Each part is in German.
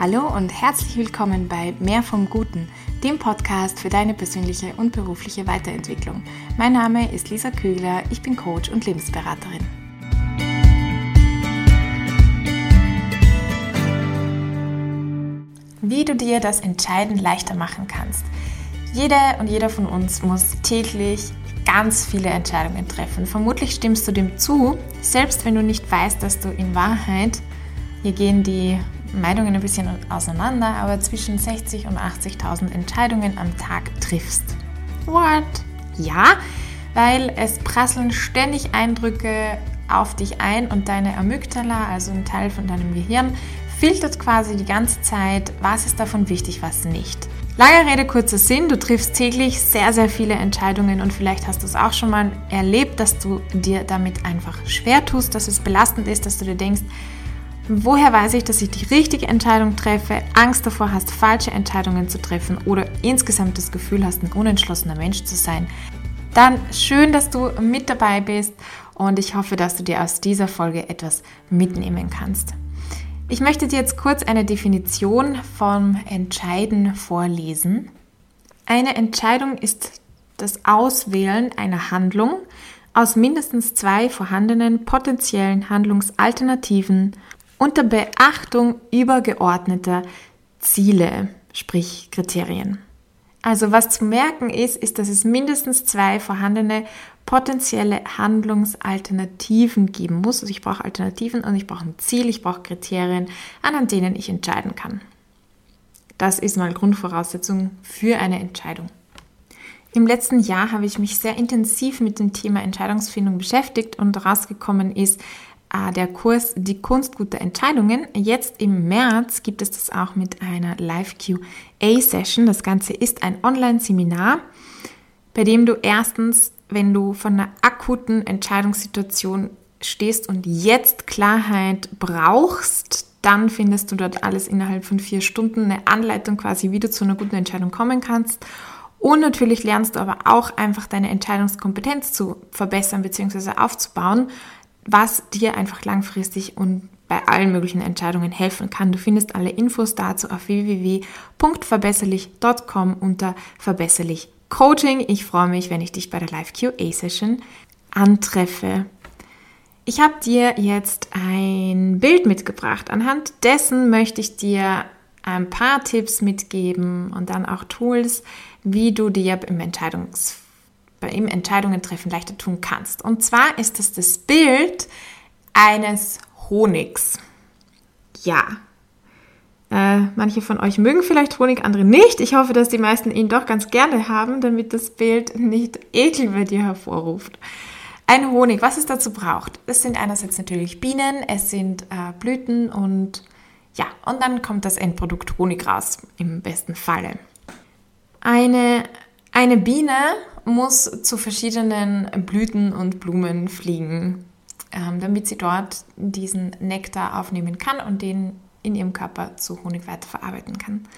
Hallo und herzlich willkommen bei Mehr vom Guten, dem Podcast für deine persönliche und berufliche Weiterentwicklung. Mein Name ist Lisa Kögler, ich bin Coach und Lebensberaterin. Wie du dir das Entscheiden leichter machen kannst. Jeder und jeder von uns muss täglich ganz viele Entscheidungen treffen. Vermutlich stimmst du dem zu, selbst wenn du nicht weißt, dass du in Wahrheit, hier gehen die Meinungen ein bisschen auseinander, aber zwischen 60 und 80.000 Entscheidungen am Tag triffst. What? Ja, weil es prasseln ständig Eindrücke auf dich ein und deine Amygdala, also ein Teil von deinem Gehirn, filtert quasi die ganze Zeit, was ist davon wichtig, was nicht. Lange Rede, kurzer Sinn, du triffst täglich sehr, sehr viele Entscheidungen und vielleicht hast du es auch schon mal erlebt, dass du dir damit einfach schwer tust, dass es belastend ist, dass du dir denkst, Woher weiß ich, dass ich die richtige Entscheidung treffe, Angst davor hast, falsche Entscheidungen zu treffen oder insgesamt das Gefühl hast, ein unentschlossener Mensch zu sein? Dann schön, dass du mit dabei bist und ich hoffe, dass du dir aus dieser Folge etwas mitnehmen kannst. Ich möchte dir jetzt kurz eine Definition vom Entscheiden vorlesen. Eine Entscheidung ist das Auswählen einer Handlung aus mindestens zwei vorhandenen potenziellen Handlungsalternativen unter Beachtung übergeordneter Ziele, sprich Kriterien. Also was zu merken ist, ist, dass es mindestens zwei vorhandene potenzielle Handlungsalternativen geben muss. Also ich brauche Alternativen und ich brauche ein Ziel, ich brauche Kriterien, an denen ich entscheiden kann. Das ist mal Grundvoraussetzung für eine Entscheidung. Im letzten Jahr habe ich mich sehr intensiv mit dem Thema Entscheidungsfindung beschäftigt und rausgekommen ist, der Kurs Die Kunst guter Entscheidungen. Jetzt im März gibt es das auch mit einer Live-QA-Session. Das Ganze ist ein Online-Seminar, bei dem du erstens, wenn du von einer akuten Entscheidungssituation stehst und jetzt Klarheit brauchst, dann findest du dort alles innerhalb von vier Stunden, eine Anleitung quasi, wie du zu einer guten Entscheidung kommen kannst. Und natürlich lernst du aber auch einfach deine Entscheidungskompetenz zu verbessern bzw. aufzubauen was dir einfach langfristig und bei allen möglichen Entscheidungen helfen kann. Du findest alle Infos dazu auf www.verbesserlich.com unter Verbesserlich Coaching. Ich freue mich, wenn ich dich bei der Live QA Session antreffe. Ich habe dir jetzt ein Bild mitgebracht. Anhand dessen möchte ich dir ein paar Tipps mitgeben und dann auch Tools, wie du dir im Entscheidungs bei ihm Entscheidungen treffen leichter tun kannst. Und zwar ist es das Bild eines Honigs. Ja. Äh, manche von euch mögen vielleicht Honig, andere nicht. Ich hoffe, dass die meisten ihn doch ganz gerne haben, damit das Bild nicht Ekel bei dir hervorruft. Ein Honig, was es dazu braucht. Es sind einerseits natürlich Bienen, es sind äh, Blüten und ja, und dann kommt das Endprodukt Honig raus, im besten Falle. Eine, eine Biene muss zu verschiedenen Blüten und Blumen fliegen, ähm, damit sie dort diesen Nektar aufnehmen kann und den in ihrem Körper zu Honig weiterverarbeiten kann.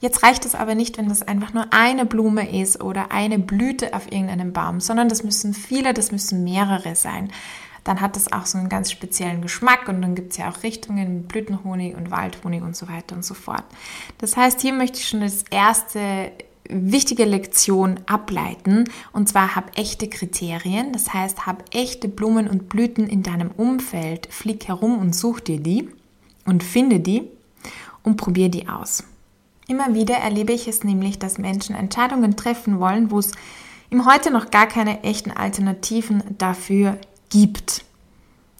Jetzt reicht es aber nicht, wenn das einfach nur eine Blume ist oder eine Blüte auf irgendeinem Baum, sondern das müssen viele, das müssen mehrere sein. Dann hat das auch so einen ganz speziellen Geschmack und dann gibt es ja auch Richtungen, Blütenhonig und Waldhonig und so weiter und so fort. Das heißt, hier möchte ich schon das erste wichtige Lektion ableiten. Und zwar hab echte Kriterien. Das heißt, hab echte Blumen und Blüten in deinem Umfeld. Flieg herum und such dir die und finde die und probier die aus. Immer wieder erlebe ich es nämlich, dass Menschen Entscheidungen treffen wollen, wo es im Heute noch gar keine echten Alternativen dafür gibt.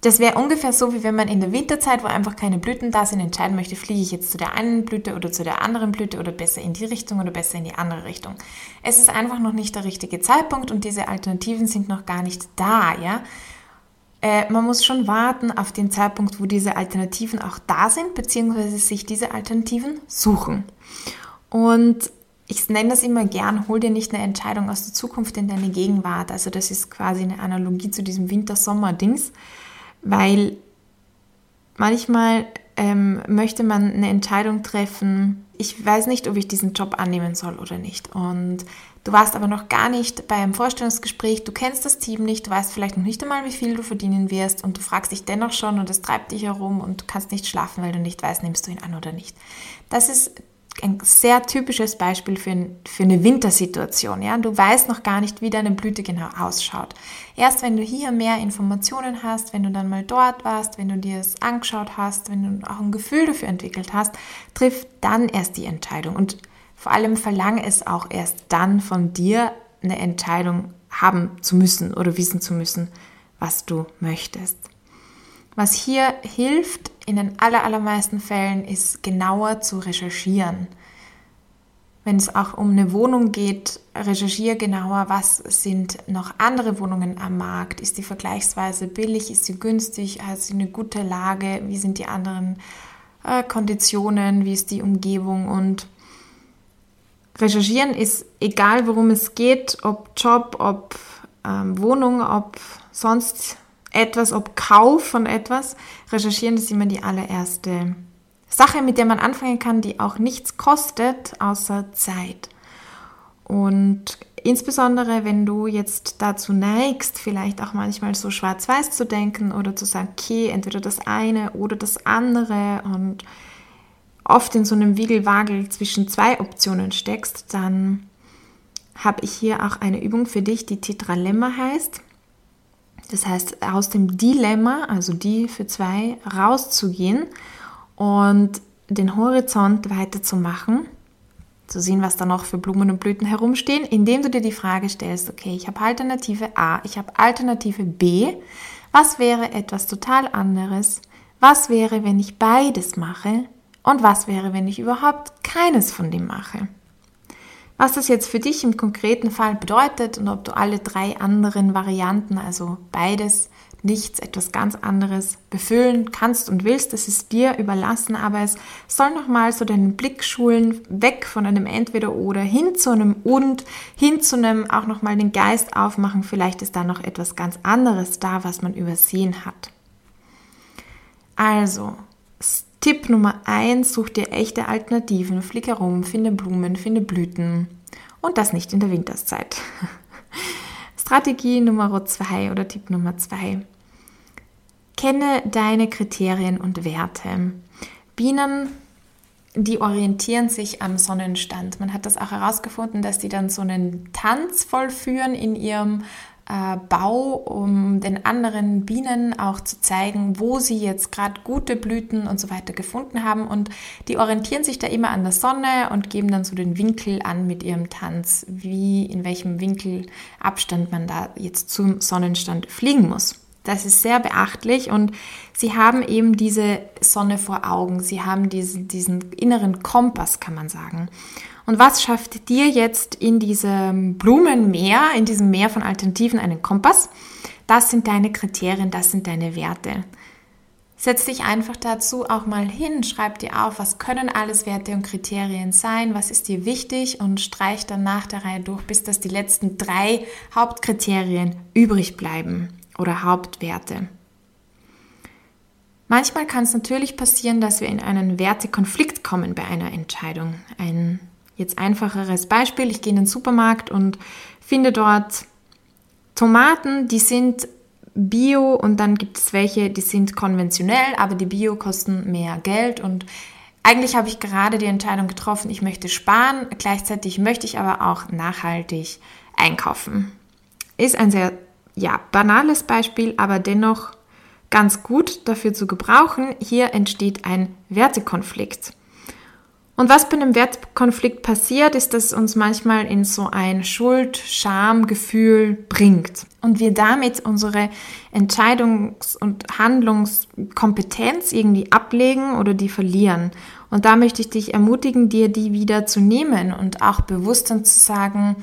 Das wäre ungefähr so, wie wenn man in der Winterzeit, wo einfach keine Blüten da sind, entscheiden möchte, fliege ich jetzt zu der einen Blüte oder zu der anderen Blüte oder besser in die Richtung oder besser in die andere Richtung. Es ist einfach noch nicht der richtige Zeitpunkt und diese Alternativen sind noch gar nicht da, ja. Äh, man muss schon warten auf den Zeitpunkt, wo diese Alternativen auch da sind, beziehungsweise sich diese Alternativen suchen. Und ich nenne das immer gern, hol dir nicht eine Entscheidung aus der Zukunft in deine Gegenwart. Also das ist quasi eine Analogie zu diesem Winter-Sommer-Dings weil manchmal ähm, möchte man eine Entscheidung treffen, ich weiß nicht, ob ich diesen Job annehmen soll oder nicht. Und du warst aber noch gar nicht bei einem Vorstellungsgespräch, du kennst das Team nicht, du weißt vielleicht noch nicht einmal, wie viel du verdienen wirst und du fragst dich dennoch schon und es treibt dich herum und du kannst nicht schlafen, weil du nicht weißt, nimmst du ihn an oder nicht. Das ist ein sehr typisches Beispiel für, für eine Wintersituation. Ja? Du weißt noch gar nicht, wie deine Blüte genau ausschaut. Erst wenn du hier mehr Informationen hast, wenn du dann mal dort warst, wenn du dir es angeschaut hast, wenn du auch ein Gefühl dafür entwickelt hast, trifft dann erst die Entscheidung. Und vor allem verlange es auch erst dann von dir, eine Entscheidung haben zu müssen oder wissen zu müssen, was du möchtest. Was hier hilft in den allermeisten Fällen ist genauer zu recherchieren. Wenn es auch um eine Wohnung geht, recherchiere genauer, was sind noch andere Wohnungen am Markt. Ist die vergleichsweise billig? Ist sie günstig? Hat sie eine gute Lage? Wie sind die anderen äh, Konditionen? Wie ist die Umgebung? Und recherchieren ist egal, worum es geht, ob Job, ob ähm, Wohnung, ob sonst etwas, ob Kauf von etwas. Recherchieren ist immer die allererste Sache, mit der man anfangen kann, die auch nichts kostet, außer Zeit. Und insbesondere, wenn du jetzt dazu neigst, vielleicht auch manchmal so schwarz-weiß zu denken oder zu sagen, okay, entweder das eine oder das andere und oft in so einem Wiegelwagel zwischen zwei Optionen steckst, dann habe ich hier auch eine Übung für dich, die Tetralemma heißt. Das heißt, aus dem Dilemma, also die für zwei, rauszugehen und den Horizont weiterzumachen, zu sehen, was da noch für Blumen und Blüten herumstehen, indem du dir die Frage stellst, okay, ich habe Alternative A, ich habe Alternative B, was wäre etwas total anderes? Was wäre, wenn ich beides mache? Und was wäre, wenn ich überhaupt keines von dem mache? Was das jetzt für dich im konkreten Fall bedeutet und ob du alle drei anderen Varianten, also beides, nichts, etwas ganz anderes befüllen kannst und willst, das ist dir überlassen, aber es soll nochmal so deinen Blick schulen, weg von einem Entweder-Oder hin zu einem Und, hin zu einem auch nochmal den Geist aufmachen, vielleicht ist da noch etwas ganz anderes da, was man übersehen hat. Also, Tipp Nummer 1, such dir echte Alternativen, flieg herum, finde Blumen, finde Blüten und das nicht in der Winterszeit. Strategie Nummer 2 oder Tipp Nummer 2. Kenne deine Kriterien und Werte. Bienen, die orientieren sich am Sonnenstand. Man hat das auch herausgefunden, dass die dann so einen Tanz vollführen in ihrem äh, Bau, um den anderen Bienen auch zu zeigen, wo sie jetzt gerade gute Blüten und so weiter gefunden haben. Und die orientieren sich da immer an der Sonne und geben dann so den Winkel an mit ihrem Tanz, wie in welchem Winkelabstand man da jetzt zum Sonnenstand fliegen muss. Das ist sehr beachtlich und sie haben eben diese Sonne vor Augen. Sie haben diesen, diesen inneren Kompass, kann man sagen. Und was schafft dir jetzt in diesem Blumenmeer, in diesem Meer von Alternativen einen Kompass? Das sind deine Kriterien, das sind deine Werte. Setz dich einfach dazu auch mal hin, schreib dir auf, was können alles Werte und Kriterien sein, was ist dir wichtig und streich dann nach der Reihe durch, bis dass die letzten drei Hauptkriterien übrig bleiben oder Hauptwerte. Manchmal kann es natürlich passieren, dass wir in einen Wertekonflikt kommen bei einer Entscheidung. Ein Jetzt einfacheres Beispiel, ich gehe in den Supermarkt und finde dort Tomaten, die sind bio und dann gibt es welche, die sind konventionell, aber die bio kosten mehr Geld und eigentlich habe ich gerade die Entscheidung getroffen, ich möchte sparen, gleichzeitig möchte ich aber auch nachhaltig einkaufen. Ist ein sehr ja, banales Beispiel, aber dennoch ganz gut dafür zu gebrauchen. Hier entsteht ein Wertekonflikt. Und was bei einem Wertkonflikt passiert, ist, dass es uns manchmal in so ein Schuld-Scham-Gefühl bringt und wir damit unsere Entscheidungs- und Handlungskompetenz irgendwie ablegen oder die verlieren. Und da möchte ich dich ermutigen, dir die wieder zu nehmen und auch bewusst dann zu sagen,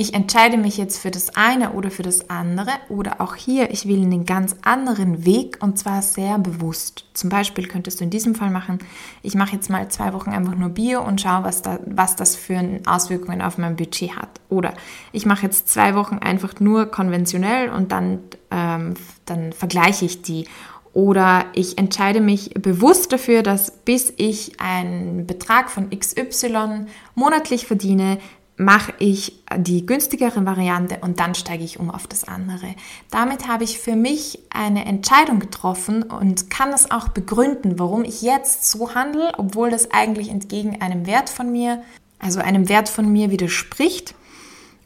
ich entscheide mich jetzt für das eine oder für das andere oder auch hier, ich will einen ganz anderen Weg und zwar sehr bewusst. Zum Beispiel könntest du in diesem Fall machen, ich mache jetzt mal zwei Wochen einfach nur Bio und schaue, was, da, was das für Auswirkungen auf mein Budget hat. Oder ich mache jetzt zwei Wochen einfach nur konventionell und dann, ähm, dann vergleiche ich die. Oder ich entscheide mich bewusst dafür, dass bis ich einen Betrag von XY monatlich verdiene, mache ich die günstigere Variante und dann steige ich um auf das andere. Damit habe ich für mich eine Entscheidung getroffen und kann es auch begründen, warum ich jetzt so handle, obwohl das eigentlich entgegen einem Wert von mir, also einem Wert von mir widerspricht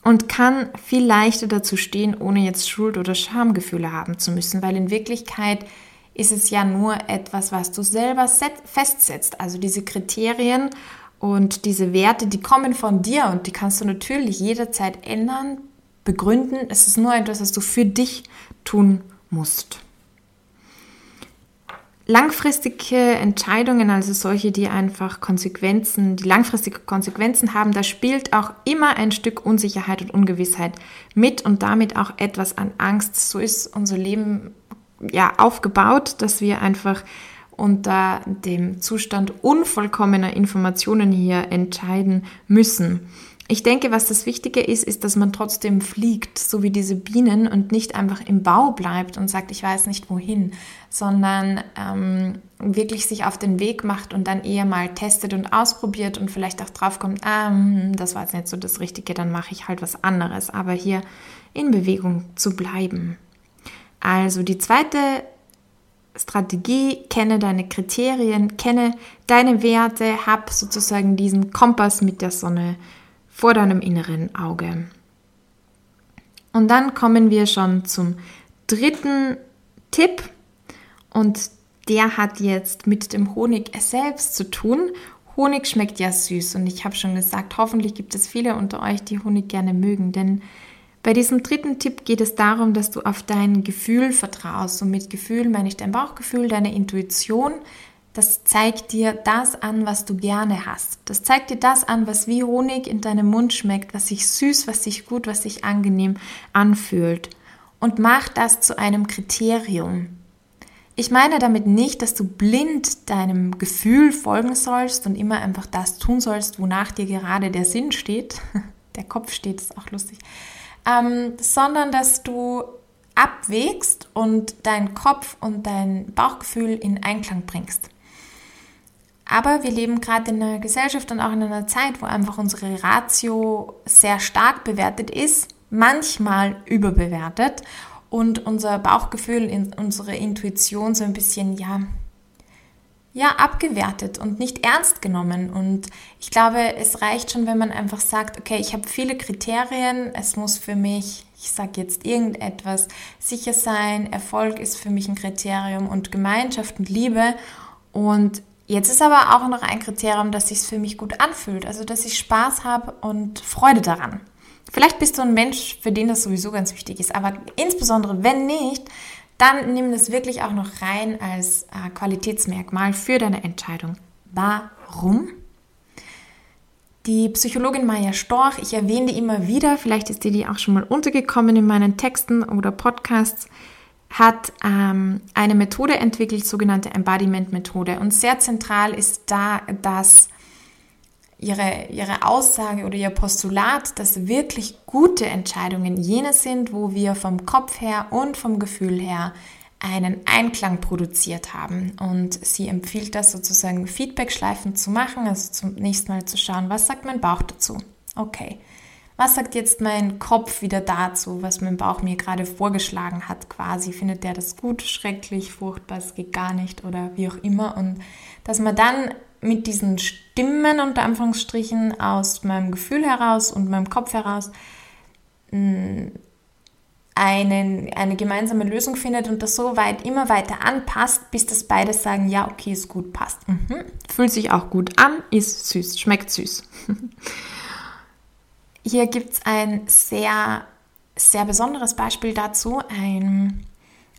und kann viel leichter dazu stehen, ohne jetzt Schuld- oder Schamgefühle haben zu müssen, weil in Wirklichkeit ist es ja nur etwas, was du selber festsetzt. Also diese Kriterien und diese Werte, die kommen von dir und die kannst du natürlich jederzeit ändern, begründen. Es ist nur etwas, was du für dich tun musst. Langfristige Entscheidungen, also solche, die einfach Konsequenzen, die langfristige Konsequenzen haben, da spielt auch immer ein Stück Unsicherheit und Ungewissheit mit und damit auch etwas an Angst. So ist unser Leben ja aufgebaut, dass wir einfach unter dem Zustand unvollkommener Informationen hier entscheiden müssen. Ich denke, was das Wichtige ist, ist, dass man trotzdem fliegt, so wie diese Bienen und nicht einfach im Bau bleibt und sagt, ich weiß nicht wohin, sondern ähm, wirklich sich auf den Weg macht und dann eher mal testet und ausprobiert und vielleicht auch drauf kommt, ah, hm, das war jetzt nicht so das Richtige, dann mache ich halt was anderes. Aber hier in Bewegung zu bleiben. Also die zweite Strategie, kenne deine Kriterien, kenne deine Werte, hab sozusagen diesen Kompass mit der Sonne vor deinem inneren Auge. Und dann kommen wir schon zum dritten Tipp und der hat jetzt mit dem Honig selbst zu tun. Honig schmeckt ja süß und ich habe schon gesagt, hoffentlich gibt es viele unter euch, die Honig gerne mögen, denn bei diesem dritten Tipp geht es darum, dass du auf dein Gefühl vertraust. Und mit Gefühl meine ich dein Bauchgefühl, deine Intuition. Das zeigt dir das an, was du gerne hast. Das zeigt dir das an, was wie Honig in deinem Mund schmeckt, was sich süß, was sich gut, was sich angenehm anfühlt. Und mach das zu einem Kriterium. Ich meine damit nicht, dass du blind deinem Gefühl folgen sollst und immer einfach das tun sollst, wonach dir gerade der Sinn steht. Der Kopf steht, ist auch lustig ähm, sondern dass du abwägst und deinen Kopf und dein Bauchgefühl in Einklang bringst. Aber wir leben gerade in einer Gesellschaft und auch in einer Zeit, wo einfach unsere Ratio sehr stark bewertet ist, manchmal überbewertet und unser Bauchgefühl, unsere Intuition so ein bisschen, ja, ja, abgewertet und nicht ernst genommen. Und ich glaube, es reicht schon, wenn man einfach sagt, okay, ich habe viele Kriterien, es muss für mich, ich sage jetzt irgendetwas, sicher sein, Erfolg ist für mich ein Kriterium und Gemeinschaft und Liebe. Und jetzt ist aber auch noch ein Kriterium, dass sich für mich gut anfühlt, also dass ich Spaß habe und Freude daran. Vielleicht bist du ein Mensch, für den das sowieso ganz wichtig ist, aber insbesondere wenn nicht, dann nimm das wirklich auch noch rein als äh, Qualitätsmerkmal für deine Entscheidung. Warum? Die Psychologin Maya Storch, ich erwähne die immer wieder, vielleicht ist dir die auch schon mal untergekommen in meinen Texten oder Podcasts, hat ähm, eine Methode entwickelt, sogenannte Embodiment-Methode. Und sehr zentral ist da, dass ihre, ihre Aussage oder ihr Postulat, dass wirklich gute Entscheidungen jene sind, wo wir vom Kopf her und vom Gefühl her einen Einklang produziert haben. Und sie empfiehlt das sozusagen Feedback-Schleifen zu machen, also zunächst mal zu schauen, was sagt mein Bauch dazu? Okay. Was sagt jetzt mein Kopf wieder dazu, was mein Bauch mir gerade vorgeschlagen hat, quasi? Findet der das gut, schrecklich, furchtbar, es geht gar nicht oder wie auch immer? Und dass man dann mit diesen Stimmen unter Anführungsstrichen aus meinem Gefühl heraus und meinem Kopf heraus mm, einen, eine gemeinsame Lösung findet und das so weit immer weiter anpasst, bis das beide sagen, ja, okay, ist gut, passt. Mhm. Fühlt sich auch gut an, ist süß, schmeckt süß. Hier gibt es ein sehr, sehr besonderes Beispiel dazu. Ein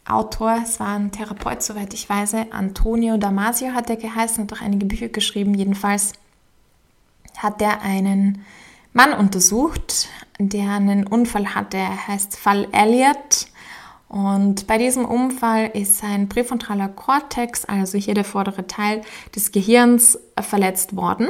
Autor, es war ein Therapeut, soweit ich weiß, Antonio Damasio hat er geheißen, hat auch einige Bücher geschrieben. Jedenfalls hat er einen Mann untersucht, der einen Unfall hatte. Er heißt Fall Elliot. Und bei diesem Unfall ist sein präfrontaler Kortex, also hier der vordere Teil des Gehirns, verletzt worden.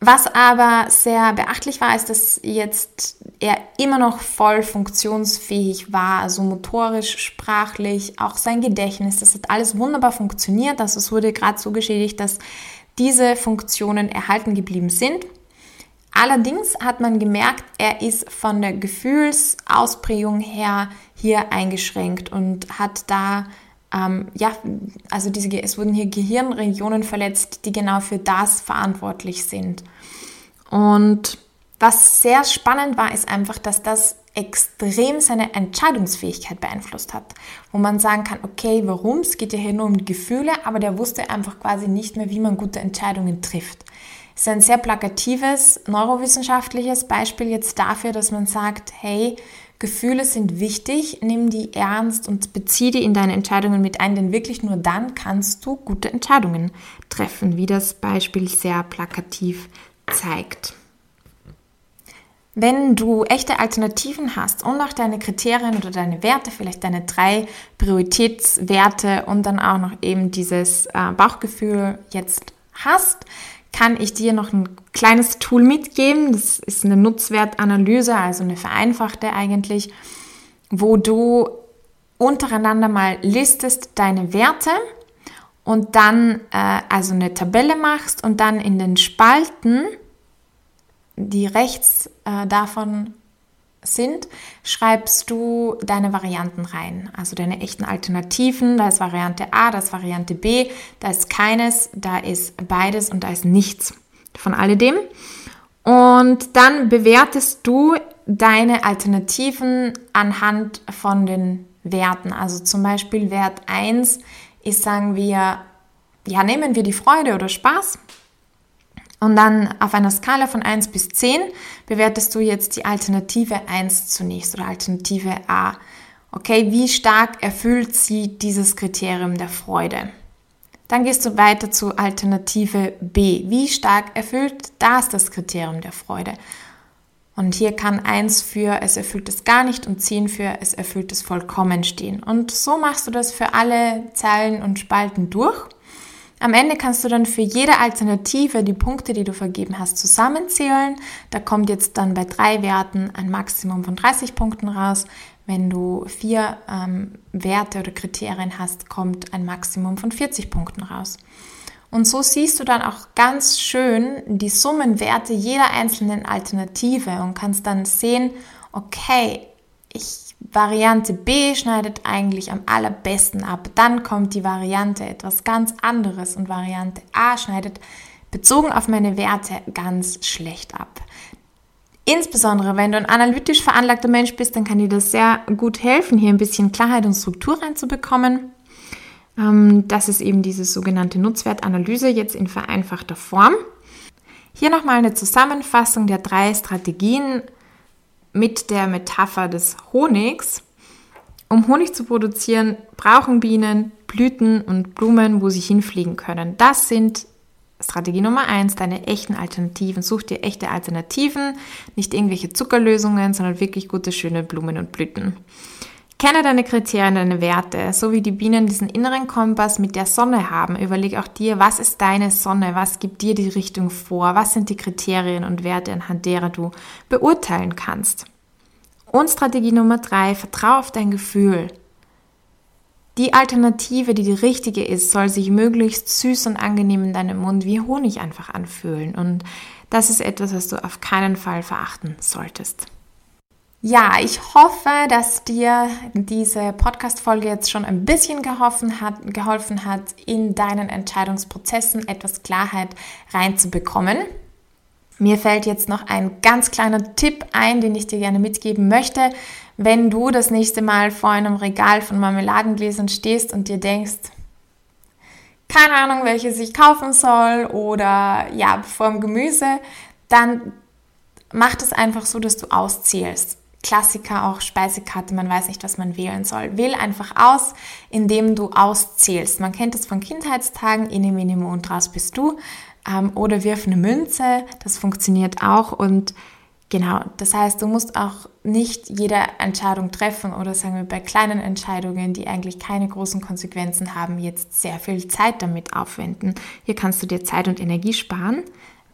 Was aber sehr beachtlich war, ist, dass jetzt er immer noch voll funktionsfähig war, also motorisch, sprachlich, auch sein Gedächtnis, das hat alles wunderbar funktioniert. Also es wurde gerade so geschädigt, dass diese Funktionen erhalten geblieben sind. Allerdings hat man gemerkt, er ist von der Gefühlsausprägung her hier eingeschränkt und hat da ähm, ja, also diese, es wurden hier Gehirnregionen verletzt, die genau für das verantwortlich sind. Und was sehr spannend war, ist einfach, dass das extrem seine Entscheidungsfähigkeit beeinflusst hat. Wo man sagen kann, okay, warum? Es geht ja hier nur um Gefühle, aber der wusste einfach quasi nicht mehr, wie man gute Entscheidungen trifft. Es ist ein sehr plakatives, neurowissenschaftliches Beispiel jetzt dafür, dass man sagt, hey, Gefühle sind wichtig, nimm die ernst und bezieh die in deine Entscheidungen mit ein, denn wirklich nur dann kannst du gute Entscheidungen treffen, wie das Beispiel sehr plakativ zeigt. Wenn du echte Alternativen hast und auch deine Kriterien oder deine Werte, vielleicht deine drei Prioritätswerte und dann auch noch eben dieses äh, Bauchgefühl jetzt hast, kann ich dir noch ein kleines Tool mitgeben. Das ist eine Nutzwertanalyse, also eine vereinfachte eigentlich, wo du untereinander mal listest deine Werte und dann äh, also eine Tabelle machst und dann in den Spalten, die rechts äh, davon sind, schreibst du deine Varianten rein, also deine echten Alternativen. Da ist Variante A, da ist Variante B, da ist keines, da ist beides und da ist nichts von alledem. Und dann bewertest du deine Alternativen anhand von den Werten. Also zum Beispiel Wert 1 ist, sagen wir, ja, nehmen wir die Freude oder Spaß. Und dann auf einer Skala von 1 bis 10 bewertest du jetzt die Alternative 1 zunächst oder Alternative A. Okay, wie stark erfüllt sie dieses Kriterium der Freude? Dann gehst du weiter zu Alternative B. Wie stark erfüllt das das Kriterium der Freude? Und hier kann 1 für es erfüllt es gar nicht und 10 für es erfüllt es vollkommen stehen. Und so machst du das für alle Zeilen und Spalten durch. Am Ende kannst du dann für jede Alternative die Punkte, die du vergeben hast, zusammenzählen. Da kommt jetzt dann bei drei Werten ein Maximum von 30 Punkten raus. Wenn du vier ähm, Werte oder Kriterien hast, kommt ein Maximum von 40 Punkten raus. Und so siehst du dann auch ganz schön die Summenwerte jeder einzelnen Alternative und kannst dann sehen, okay, ich Variante B schneidet eigentlich am allerbesten ab. Dann kommt die Variante etwas ganz anderes und Variante A schneidet bezogen auf meine Werte ganz schlecht ab. Insbesondere wenn du ein analytisch veranlagter Mensch bist, dann kann dir das sehr gut helfen, hier ein bisschen Klarheit und Struktur reinzubekommen. Ähm, das ist eben diese sogenannte Nutzwertanalyse jetzt in vereinfachter Form. Hier nochmal eine Zusammenfassung der drei Strategien mit der Metapher des Honigs. Um Honig zu produzieren, brauchen Bienen Blüten und Blumen, wo sie hinfliegen können. Das sind Strategie Nummer eins, deine echten Alternativen. Such dir echte Alternativen, nicht irgendwelche Zuckerlösungen, sondern wirklich gute, schöne Blumen und Blüten. Kenne deine Kriterien, deine Werte, so wie die Bienen diesen inneren Kompass mit der Sonne haben. Überleg auch dir, was ist deine Sonne, was gibt dir die Richtung vor, was sind die Kriterien und Werte, anhand derer du beurteilen kannst. Und Strategie Nummer drei, vertraue auf dein Gefühl. Die Alternative, die die richtige ist, soll sich möglichst süß und angenehm in deinem Mund wie Honig einfach anfühlen. Und das ist etwas, was du auf keinen Fall verachten solltest. Ja, ich hoffe, dass dir diese Podcast-Folge jetzt schon ein bisschen geholfen hat, geholfen hat, in deinen Entscheidungsprozessen etwas Klarheit reinzubekommen. Mir fällt jetzt noch ein ganz kleiner Tipp ein, den ich dir gerne mitgeben möchte. Wenn du das nächste Mal vor einem Regal von Marmeladengläsern stehst und dir denkst, keine Ahnung, welches ich kaufen soll oder ja, vor dem Gemüse, dann mach das einfach so, dass du auszählst. Klassiker auch Speisekarte, man weiß nicht, was man wählen soll. Wähl einfach aus, indem du auszählst. Man kennt es von Kindheitstagen, in dem Minimo und raus bist du. Ähm, oder wirf eine Münze, das funktioniert auch. Und genau, das heißt, du musst auch nicht jede Entscheidung treffen oder sagen wir bei kleinen Entscheidungen, die eigentlich keine großen Konsequenzen haben, jetzt sehr viel Zeit damit aufwenden. Hier kannst du dir Zeit und Energie sparen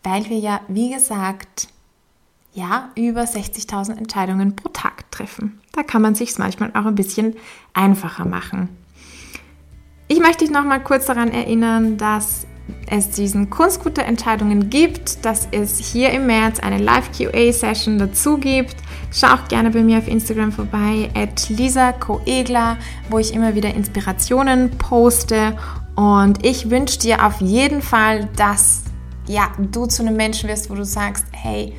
weil wir ja, wie gesagt, ja, über 60.000 Entscheidungen pro Tag treffen. Da kann man sich manchmal auch ein bisschen einfacher machen. Ich möchte dich noch mal kurz daran erinnern, dass es diesen Kunstgute Entscheidungen gibt, dass es hier im März eine Live-QA-Session dazu gibt. Schau auch gerne bei mir auf Instagram vorbei, at Lisa Coegler, wo ich immer wieder Inspirationen poste. Und ich wünsche dir auf jeden Fall, dass ja, du zu einem Menschen wirst, wo du sagst, hey,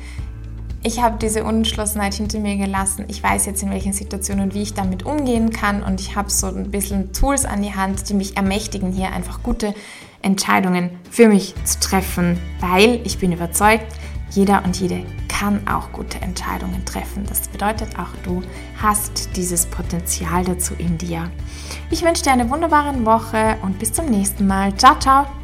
ich habe diese Unentschlossenheit hinter mir gelassen. Ich weiß jetzt, in welchen Situationen wie ich damit umgehen kann und ich habe so ein bisschen Tools an die Hand, die mich ermächtigen, hier einfach gute Entscheidungen für mich zu treffen, weil ich bin überzeugt, jeder und jede kann auch gute Entscheidungen treffen. Das bedeutet auch, du hast dieses Potenzial dazu in dir. Ich wünsche dir eine wunderbare Woche und bis zum nächsten Mal. Ciao, ciao!